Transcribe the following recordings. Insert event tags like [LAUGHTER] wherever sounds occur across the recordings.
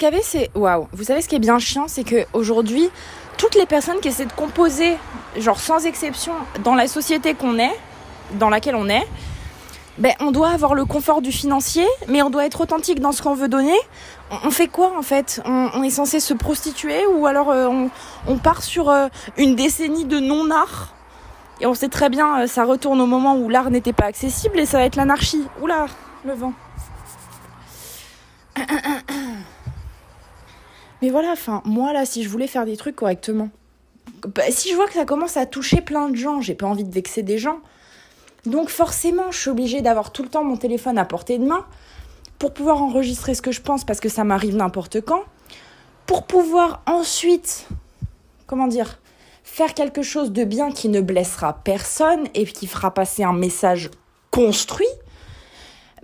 savez, c'est waouh. Vous savez ce qui est bien chiant, c'est que aujourd'hui, toutes les personnes qui essaient de composer, genre sans exception, dans la société qu'on est, dans laquelle on est, ben, on doit avoir le confort du financier, mais on doit être authentique dans ce qu'on veut donner. On, fait quoi en fait? On, est censé se prostituer ou alors euh, on, part sur euh, une décennie de non-art? Et on sait très bien, euh, ça retourne au moment où l'art n'était pas accessible et ça va être l'anarchie. Oula, le vent. [CLEARS THROAT] Mais voilà, enfin, moi là, si je voulais faire des trucs correctement, bah, si je vois que ça commence à toucher plein de gens, j'ai pas envie de vexer des gens. Donc forcément, je suis obligée d'avoir tout le temps mon téléphone à portée de main pour pouvoir enregistrer ce que je pense parce que ça m'arrive n'importe quand. Pour pouvoir ensuite, comment dire, faire quelque chose de bien qui ne blessera personne et qui fera passer un message construit.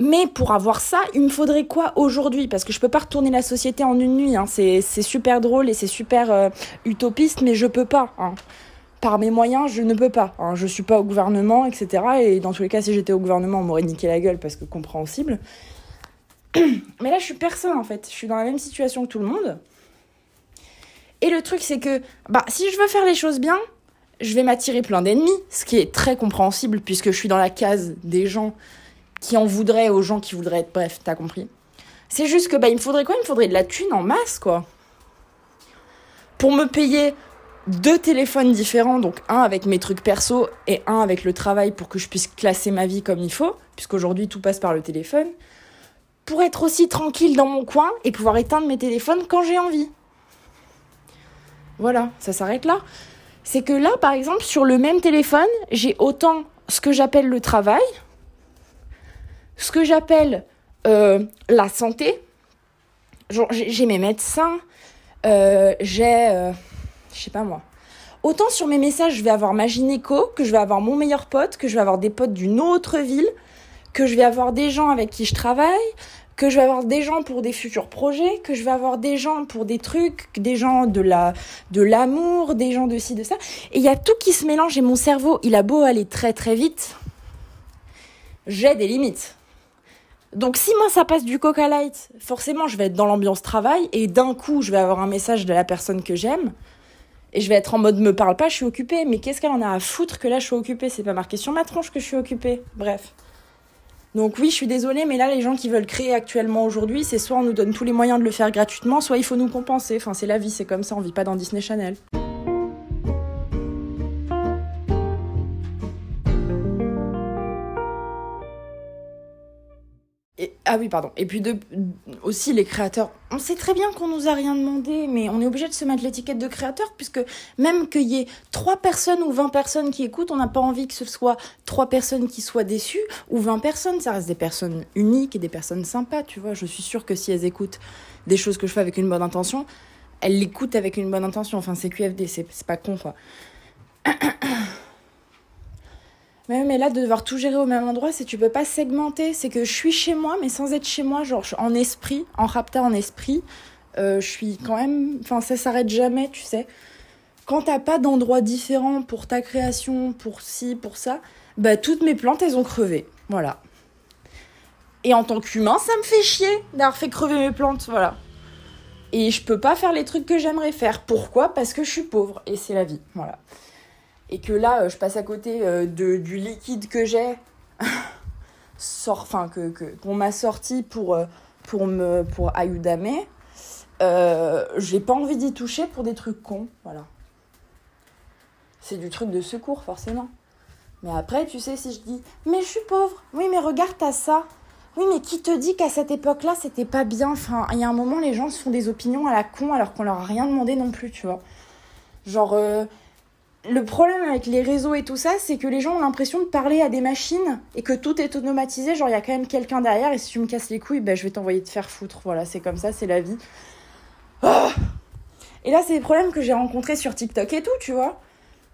Mais pour avoir ça, il me faudrait quoi aujourd'hui? Parce que je peux pas retourner la société en une nuit. Hein. C'est super drôle et c'est super euh, utopiste, mais je peux pas. Hein par mes moyens, je ne peux pas. Hein. je suis pas au gouvernement, etc. Et dans tous les cas, si j'étais au gouvernement, on m'aurait niqué la gueule parce que compréhensible. [CLEARS THROAT] Mais là, je suis personne en fait. Je suis dans la même situation que tout le monde. Et le truc, c'est que bah, si je veux faire les choses bien, je vais m'attirer plein d'ennemis, ce qui est très compréhensible puisque je suis dans la case des gens qui en voudraient aux gens qui voudraient être. Bref, t'as compris. C'est juste que bah, il me faudrait quoi? Il me faudrait de la thune en masse, quoi. Pour me payer deux téléphones différents, donc un avec mes trucs perso et un avec le travail pour que je puisse classer ma vie comme il faut, puisqu'aujourd'hui tout passe par le téléphone, pour être aussi tranquille dans mon coin et pouvoir éteindre mes téléphones quand j'ai envie. Voilà, ça s'arrête là. C'est que là, par exemple, sur le même téléphone, j'ai autant ce que j'appelle le travail, ce que j'appelle euh, la santé. J'ai mes médecins, euh, j'ai... Euh, je sais pas moi. Autant sur mes messages, je vais avoir ma gynéco, que je vais avoir mon meilleur pote, que je vais avoir des potes d'une autre ville, que je vais avoir des gens avec qui je travaille, que je vais avoir des gens pour des futurs projets, que je vais avoir des gens pour des trucs, des gens de la de l'amour, des gens de ci de ça. Et il y a tout qui se mélange et mon cerveau, il a beau aller très très vite, j'ai des limites. Donc si moi ça passe du Coca Light, forcément je vais être dans l'ambiance travail et d'un coup je vais avoir un message de la personne que j'aime et je vais être en mode me parle pas, je suis occupée. Mais qu'est-ce qu'elle en a à foutre que là je suis occupée? C'est pas marqué sur ma tronche que je suis occupée. Bref. Donc oui, je suis désolée, mais là les gens qui veulent créer actuellement aujourd'hui, c'est soit on nous donne tous les moyens de le faire gratuitement, soit il faut nous compenser. Enfin, c'est la vie, c'est comme ça, on vit pas dans Disney Channel. Ah oui, pardon. Et puis de, aussi les créateurs. On sait très bien qu'on nous a rien demandé, mais on est obligé de se mettre l'étiquette de créateur, puisque même qu'il y ait trois personnes ou 20 personnes qui écoutent, on n'a pas envie que ce soit trois personnes qui soient déçues ou 20 personnes. Ça reste des personnes uniques et des personnes sympas, tu vois. Je suis sûre que si elles écoutent des choses que je fais avec une bonne intention, elles l'écoutent avec une bonne intention. Enfin, c'est QFD, c'est pas con, quoi. [CLEARS THROAT] mais là, de devoir tout gérer au même endroit, c'est que tu peux pas segmenter. C'est que je suis chez moi, mais sans être chez moi, genre en esprit, en rapta en esprit. Euh, je suis quand même. Enfin, ça s'arrête jamais, tu sais. Quand t'as pas d'endroit différent pour ta création, pour ci, pour ça, bah toutes mes plantes, elles ont crevé. Voilà. Et en tant qu'humain, ça me fait chier d'avoir fait crever mes plantes, voilà. Et je peux pas faire les trucs que j'aimerais faire. Pourquoi? Parce que je suis pauvre. Et c'est la vie, voilà et que là, euh, je passe à côté euh, de, du liquide que j'ai, [LAUGHS] enfin, que, qu'on m'a sorti pour, euh, pour, me, pour Ayudame, j'ai pas envie d'y toucher pour des trucs cons, voilà. C'est du truc de secours, forcément. Mais après, tu sais, si je dis, mais je suis pauvre, oui, mais regarde, t'as ça. Oui, mais qui te dit qu'à cette époque-là, c'était pas bien Enfin, il y a un moment, les gens se font des opinions à la con alors qu'on leur a rien demandé non plus, tu vois. Genre, le problème avec les réseaux et tout ça, c'est que les gens ont l'impression de parler à des machines et que tout est automatisé. Genre, il y a quand même quelqu'un derrière et si tu me casses les couilles, ben, je vais t'envoyer te faire foutre. Voilà, c'est comme ça, c'est la vie. Ah et là, c'est les problèmes que j'ai rencontrés sur TikTok et tout, tu vois.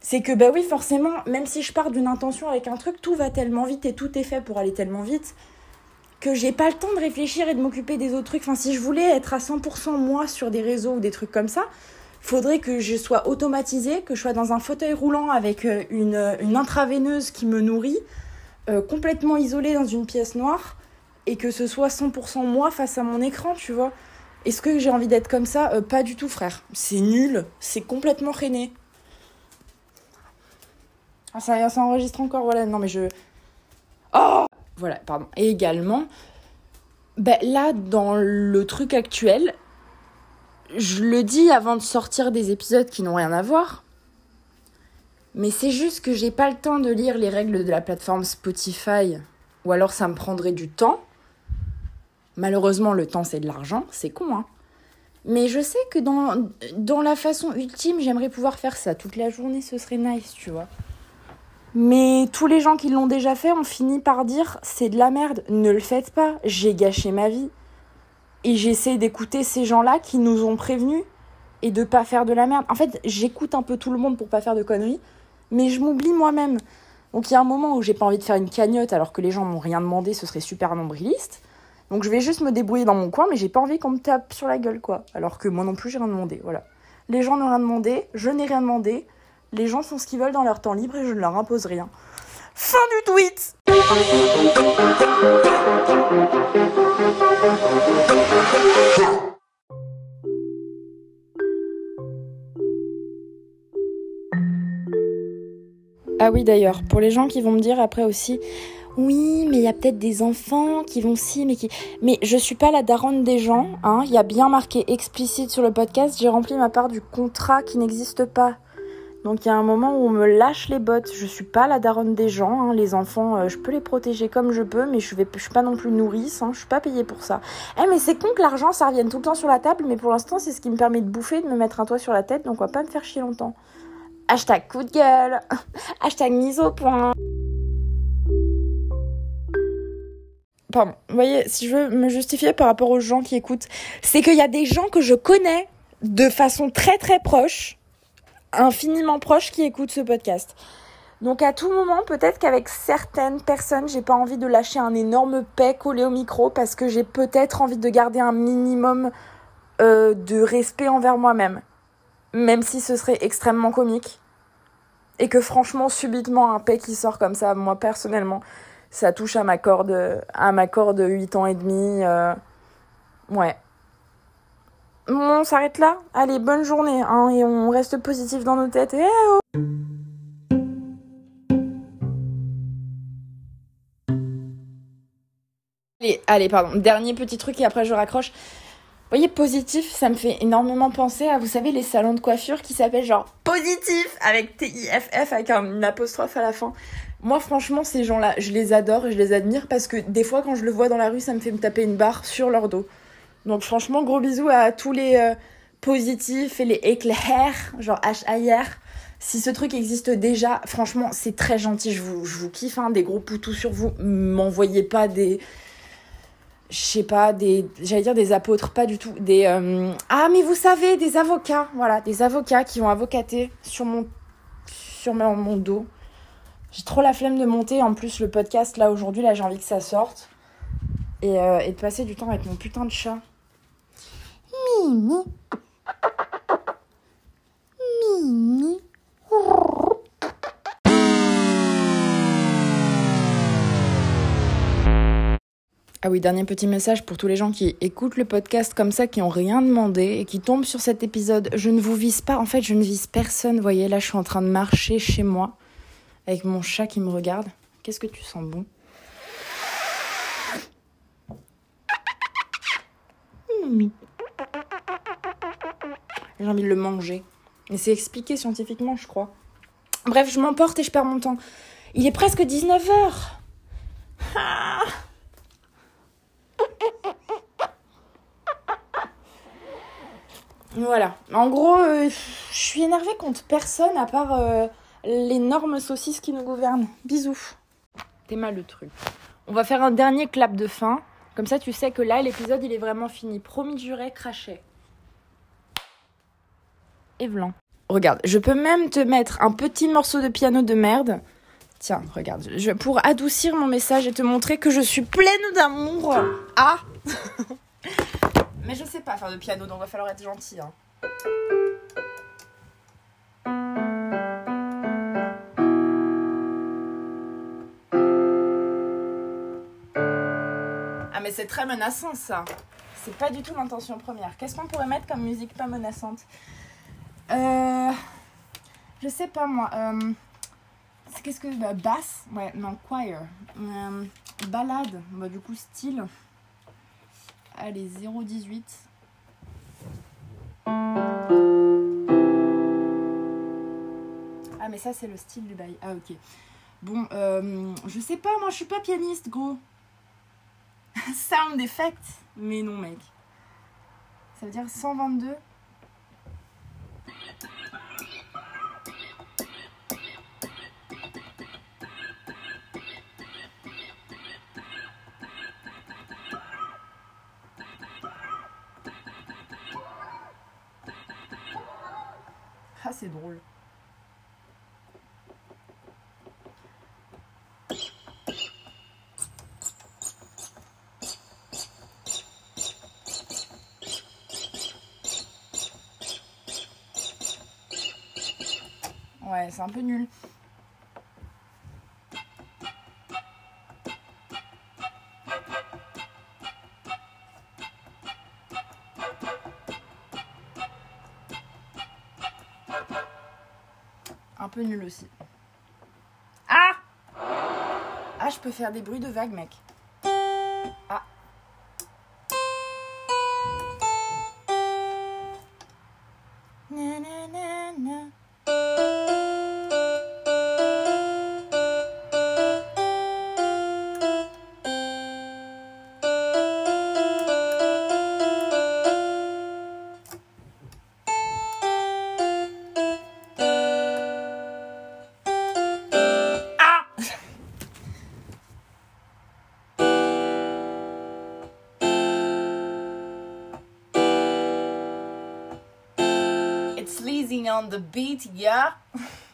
C'est que, bah oui, forcément, même si je pars d'une intention avec un truc, tout va tellement vite et tout est fait pour aller tellement vite que j'ai pas le temps de réfléchir et de m'occuper des autres trucs. Enfin, si je voulais être à 100% moi sur des réseaux ou des trucs comme ça, faudrait que je sois automatisée, que je sois dans un fauteuil roulant avec euh, une, une intraveineuse qui me nourrit, euh, complètement isolée dans une pièce noire, et que ce soit 100% moi face à mon écran, tu vois. Est-ce que j'ai envie d'être comme ça? Euh, Pas du tout, frère. C'est nul. C'est complètement rené. Ah, ça, ça enregistre encore, voilà. Non, mais je. Oh Voilà, pardon. Et également, ben, là, dans le truc actuel, je le dis avant de sortir des épisodes qui n'ont rien à voir. Mais c'est juste que j'ai pas le temps de lire les règles de la plateforme Spotify. Ou alors ça me prendrait du temps. Malheureusement, le temps c'est de l'argent, c'est con, hein. Mais je sais que dans, dans la façon ultime, j'aimerais pouvoir faire ça. Toute la journée, ce serait nice, tu vois. Mais tous les gens qui l'ont déjà fait ont fini par dire c'est de la merde, ne le faites pas, j'ai gâché ma vie. Et j'essaie d'écouter ces gens-là qui nous ont prévenus et de pas faire de la merde. En fait, j'écoute un peu tout le monde pour pas faire de conneries, mais je m'oublie moi-même. Donc il y a un moment où j'ai pas envie de faire une cagnotte alors que les gens m'ont rien demandé, ce serait super nombriliste. Donc je vais juste me débrouiller dans mon coin, mais j'ai pas envie qu'on me tape sur la gueule, quoi. Alors que moi non plus, j'ai rien demandé, voilà. Les gens n'ont rien demandé, je n'ai rien demandé. Les gens font ce qu'ils veulent dans leur temps libre et je ne leur impose rien. Fin du tweet Ah oui d'ailleurs, pour les gens qui vont me dire après aussi, oui, mais il y a peut-être des enfants qui vont si, mais qui. Mais je suis pas la daronne des gens, hein. Il y a bien marqué explicite sur le podcast, j'ai rempli ma part du contrat qui n'existe pas. Donc il y a un moment où on me lâche les bottes. Je suis pas la daronne des gens, hein. les enfants, euh, je peux les protéger comme je peux, mais je vais, suis pas non plus nourrice, hein. je suis pas payée pour ça. Eh mais c'est con que l'argent ça revienne tout le temps sur la table, mais pour l'instant c'est ce qui me permet de bouffer, de me mettre un toit sur la tête, donc on va pas me faire chier longtemps. Hashtag coup de gueule, [LAUGHS] hashtag mise au point. Pardon, vous voyez, si je veux me justifier par rapport aux gens qui écoutent, c'est qu'il y a des gens que je connais de façon très très proche, infiniment proche, qui écoutent ce podcast. Donc à tout moment, peut-être qu'avec certaines personnes, j'ai pas envie de lâcher un énorme paix collé au micro parce que j'ai peut-être envie de garder un minimum euh, de respect envers moi-même. Même si ce serait extrêmement comique. Et que franchement, subitement, un paix qui sort comme ça, moi personnellement, ça touche à ma corde, à ma corde 8 ans et demi. Euh... Ouais. On s'arrête là Allez, bonne journée, hein, et on reste positif dans nos têtes. Et oh allez, allez, pardon. Dernier petit truc et après je raccroche. Vous voyez, positif, ça me fait énormément penser à, vous savez, les salons de coiffure qui s'appellent genre positif avec T-I-F-F avec un, une apostrophe à la fin. Moi, franchement, ces gens-là, je les adore et je les admire parce que des fois, quand je le vois dans la rue, ça me fait me taper une barre sur leur dos. Donc, franchement, gros bisous à tous les euh, positifs et les éclairs, genre H-A-I-R. Si ce truc existe déjà, franchement, c'est très gentil. Je vous, je vous kiffe, hein, des gros poutous sur vous. M'envoyez pas des je sais pas, des, j'allais dire des apôtres, pas du tout, des, euh, ah mais vous savez, des avocats, voilà, des avocats qui ont avocaté sur mon, sur mon, dos. J'ai trop la flemme de monter, en plus le podcast là aujourd'hui, là j'ai envie que ça sorte et, euh, et de passer du temps avec mon putain de chat. Mimi. Mimi. Ah oui, dernier petit message pour tous les gens qui écoutent le podcast comme ça, qui ont rien demandé et qui tombent sur cet épisode. Je ne vous vise pas, en fait, je ne vise personne. Vous voyez, là, je suis en train de marcher chez moi avec mon chat qui me regarde. Qu'est-ce que tu sens bon? J'ai envie de le manger. Et c'est expliqué scientifiquement, je crois. Bref, je m'emporte et je perds mon temps. Il est presque 19h. Ah Voilà. En gros, euh, je suis énervée contre personne à part euh, l'énorme saucisse qui nous gouverne. Bisous. T'es mal le truc. On va faire un dernier clap de fin. Comme ça, tu sais que là, l'épisode, il est vraiment fini. Promis, juré, craché. Regarde, je peux même te mettre un petit morceau de piano de merde. Tiens, regarde, je, pour adoucir mon message et te montrer que je suis pleine d'amour. Ah [LAUGHS] Mais je sais pas faire de piano, donc va falloir être gentil. Hein. Ah mais c'est très menaçant ça. C'est pas du tout l'intention première. Qu'est-ce qu'on pourrait mettre comme musique pas menaçante? Euh, Je sais pas moi. Euh, Qu'est-ce que. Basse? Ouais, non, choir. Euh, balade. Bah, du coup, style. Allez, 0,18. Ah, mais ça, c'est le style du bail. Ah, ok. Bon, euh, je sais pas, moi, je suis pas pianiste, gros. [LAUGHS] Sound effect. Mais non, mec. Ça veut dire 122 C'est drôle. Ouais, c'est un peu nul. Un peu nul aussi. Ah Ah, je peux faire des bruits de vagues, mec. Ah. It's leasing on the beat, yeah. [LAUGHS]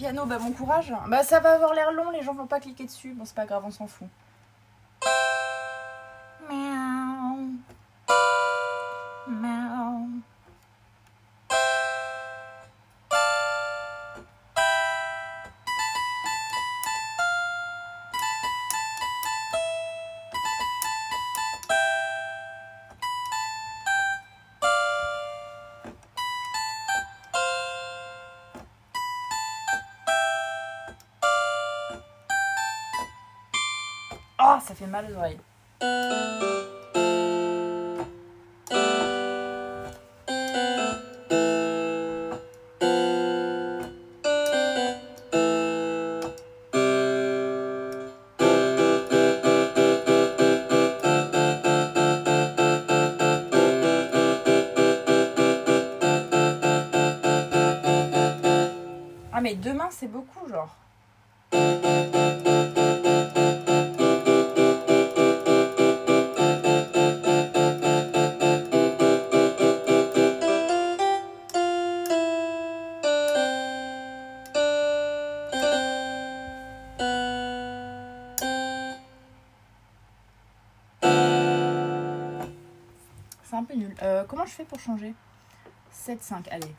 piano, bah bon courage. Bah ça va avoir l'air long, les gens vont pas cliquer dessus. Bon c'est pas grave, on s'en fout. Fait mal aux oreilles. Ah mais demain c'est beaucoup genre. C'est un peu nul. Euh, comment je fais pour changer? 7-5, allez.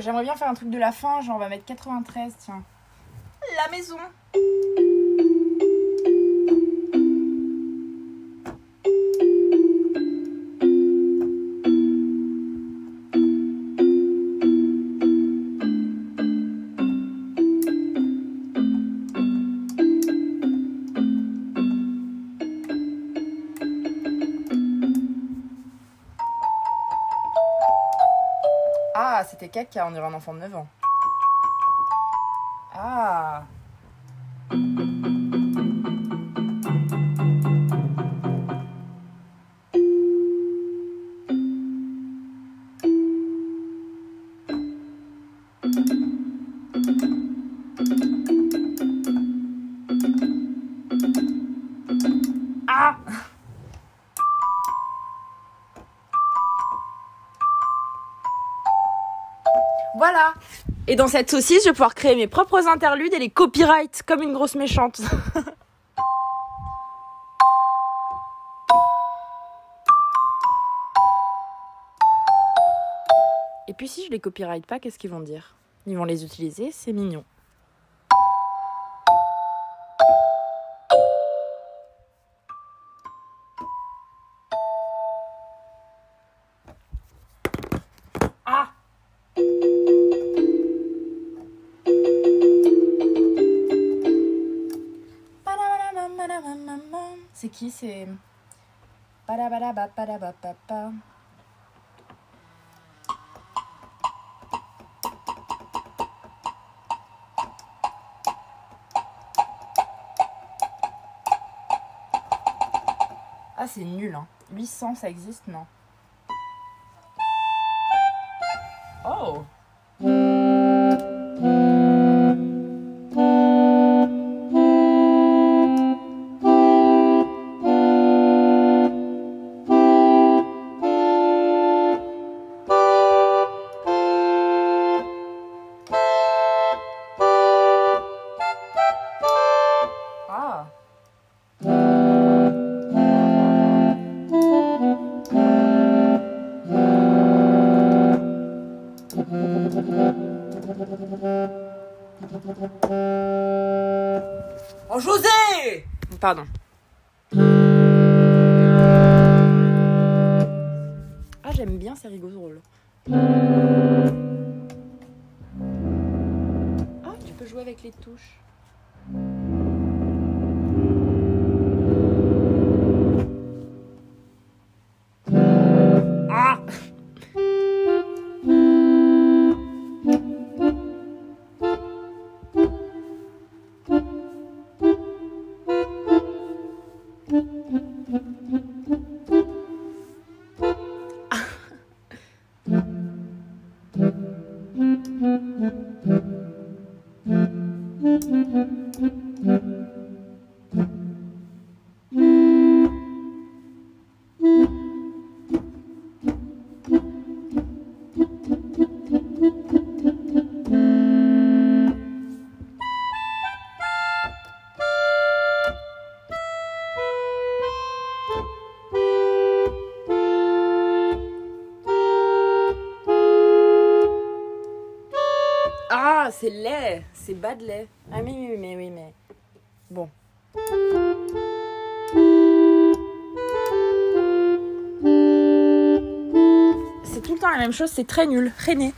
J'aimerais bien faire un truc de la fin, genre on va mettre 93, tiens. La maison. Ah, c'était caca, on dirait un enfant de 9 ans. Ah. Voilà. Et dans cette saucisse, je vais pouvoir créer mes propres interludes et les copyright comme une grosse méchante. [LAUGHS] et puis si je les copyright pas, qu'est-ce qu'ils vont dire? Ils vont les utiliser, c'est mignon. C'est qui? C'est. Ah, c'est nul, hein. 800, ça existe, non avec les touches. C'est laid, c'est bas de lait. Ah mais oui, mais oui, mais bon. C'est tout le temps la même chose, c'est très nul. René.